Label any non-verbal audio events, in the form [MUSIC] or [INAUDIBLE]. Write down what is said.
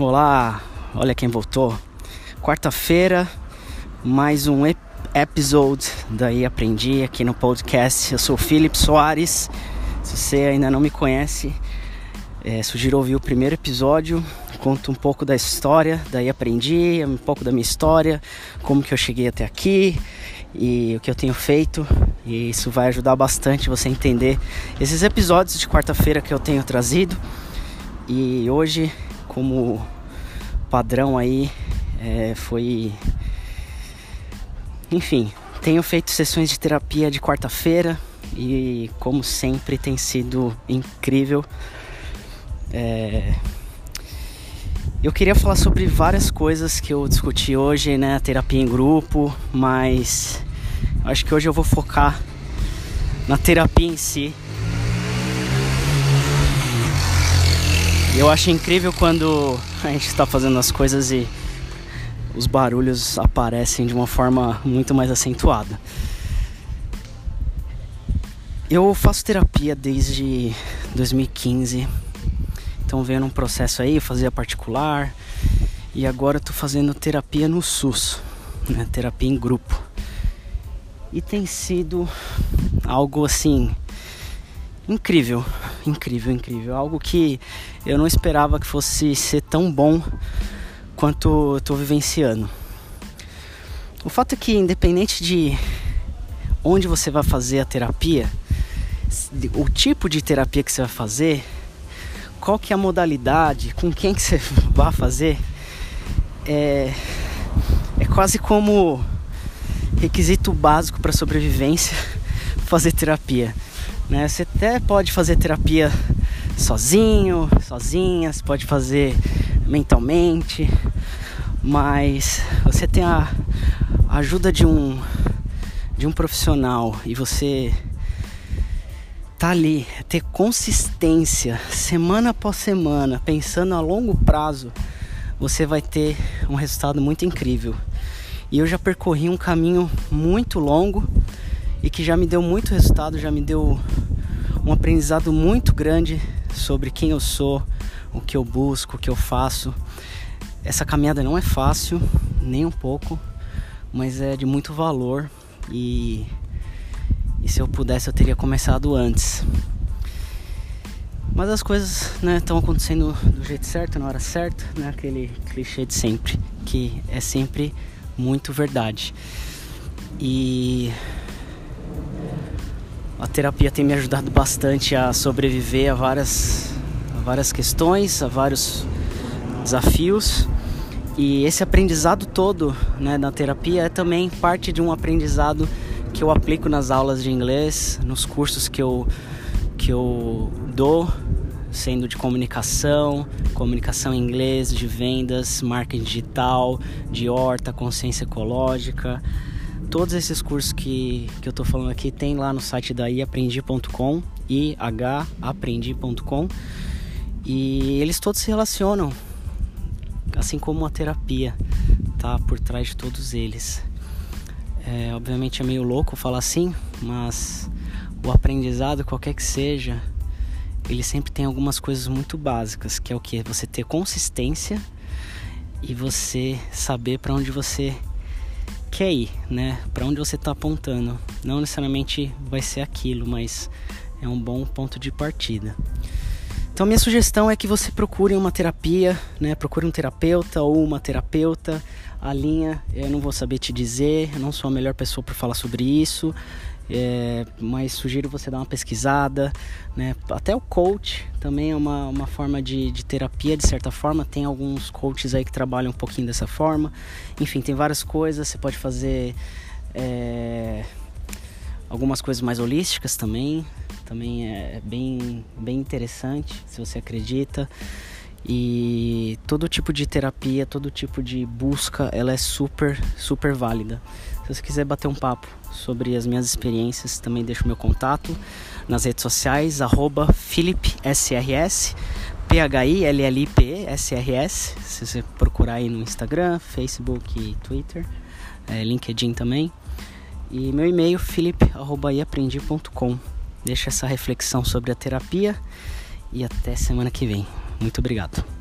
Olá, olha quem voltou. Quarta-feira, mais um episode daí aprendi aqui no podcast. Eu sou o Felipe Soares. Se você ainda não me conhece, é, sugiro ouvir o primeiro episódio. Conto um pouco da história, daí aprendi um pouco da minha história, como que eu cheguei até aqui e o que eu tenho feito. E isso vai ajudar bastante você entender esses episódios de quarta-feira que eu tenho trazido. E hoje como padrão aí é, foi. Enfim, tenho feito sessões de terapia de quarta-feira e, como sempre, tem sido incrível. É... Eu queria falar sobre várias coisas que eu discuti hoje, né? Terapia em grupo, mas acho que hoje eu vou focar na terapia em si. Eu acho incrível quando [LAUGHS] a gente está fazendo as coisas e os barulhos aparecem de uma forma muito mais acentuada. Eu faço terapia desde 2015, então veio num processo aí, fazia particular e agora tô fazendo terapia no SUS, né? terapia em grupo. E tem sido algo assim incrível, incrível, incrível. Algo que eu não esperava que fosse ser tão bom quanto eu vivenciando. O fato é que independente de onde você vai fazer a terapia, o tipo de terapia que você vai fazer, qual que é a modalidade, com quem que [LAUGHS] você vai fazer, é, é quase como requisito básico para sobrevivência [LAUGHS] fazer terapia. Né? Você até pode fazer terapia sozinho, sozinha, você pode fazer mentalmente, mas você tem a ajuda de um de um profissional e você tá ali, ter consistência semana após semana, pensando a longo prazo, você vai ter um resultado muito incrível. E eu já percorri um caminho muito longo e que já me deu muito resultado, já me deu um aprendizado muito grande sobre quem eu sou, o que eu busco, o que eu faço. Essa caminhada não é fácil, nem um pouco, mas é de muito valor e, e se eu pudesse eu teria começado antes. Mas as coisas estão né, acontecendo do jeito certo, na hora certa, né? aquele clichê de sempre, que é sempre muito verdade. E a terapia tem me ajudado bastante a sobreviver a várias, a várias questões, a vários desafios. E esse aprendizado todo né, na terapia é também parte de um aprendizado que eu aplico nas aulas de inglês, nos cursos que eu, que eu dou, sendo de comunicação, comunicação em inglês, de vendas, marketing digital, de horta, consciência ecológica. Todos esses cursos que, que eu tô falando aqui tem lá no site da iaprendi.com, ihaprendi.com, e eles todos se relacionam, assim como a terapia tá por trás de todos eles. É, obviamente é meio louco falar assim, mas o aprendizado, qualquer que seja, ele sempre tem algumas coisas muito básicas, que é o que você ter consistência e você saber para onde você quer ir, né? Para onde você está apontando. Não necessariamente vai ser aquilo, mas é um bom ponto de partida. Então minha sugestão é que você procure uma terapia, né? Procure um terapeuta ou uma terapeuta. A linha eu não vou saber te dizer, eu não sou a melhor pessoa para falar sobre isso. É, mas sugiro você dar uma pesquisada, né? Até o coach também é uma, uma forma de, de terapia, de certa forma. Tem alguns coaches aí que trabalham um pouquinho dessa forma. Enfim, tem várias coisas. Você pode fazer é, algumas coisas mais holísticas também. Também é bem, bem interessante, se você acredita. E todo tipo de terapia, todo tipo de busca, ela é super, super válida. Se você quiser bater um papo sobre as minhas experiências, também deixo meu contato nas redes sociais, arroba PhilipSRS, P-H-I-L-L-I-P-S-R-S, se você procurar aí no Instagram, Facebook Twitter, é, LinkedIn também. E meu e-mail, philip.iaprendi.com. Deixa essa reflexão sobre a terapia e até semana que vem. Muito obrigado.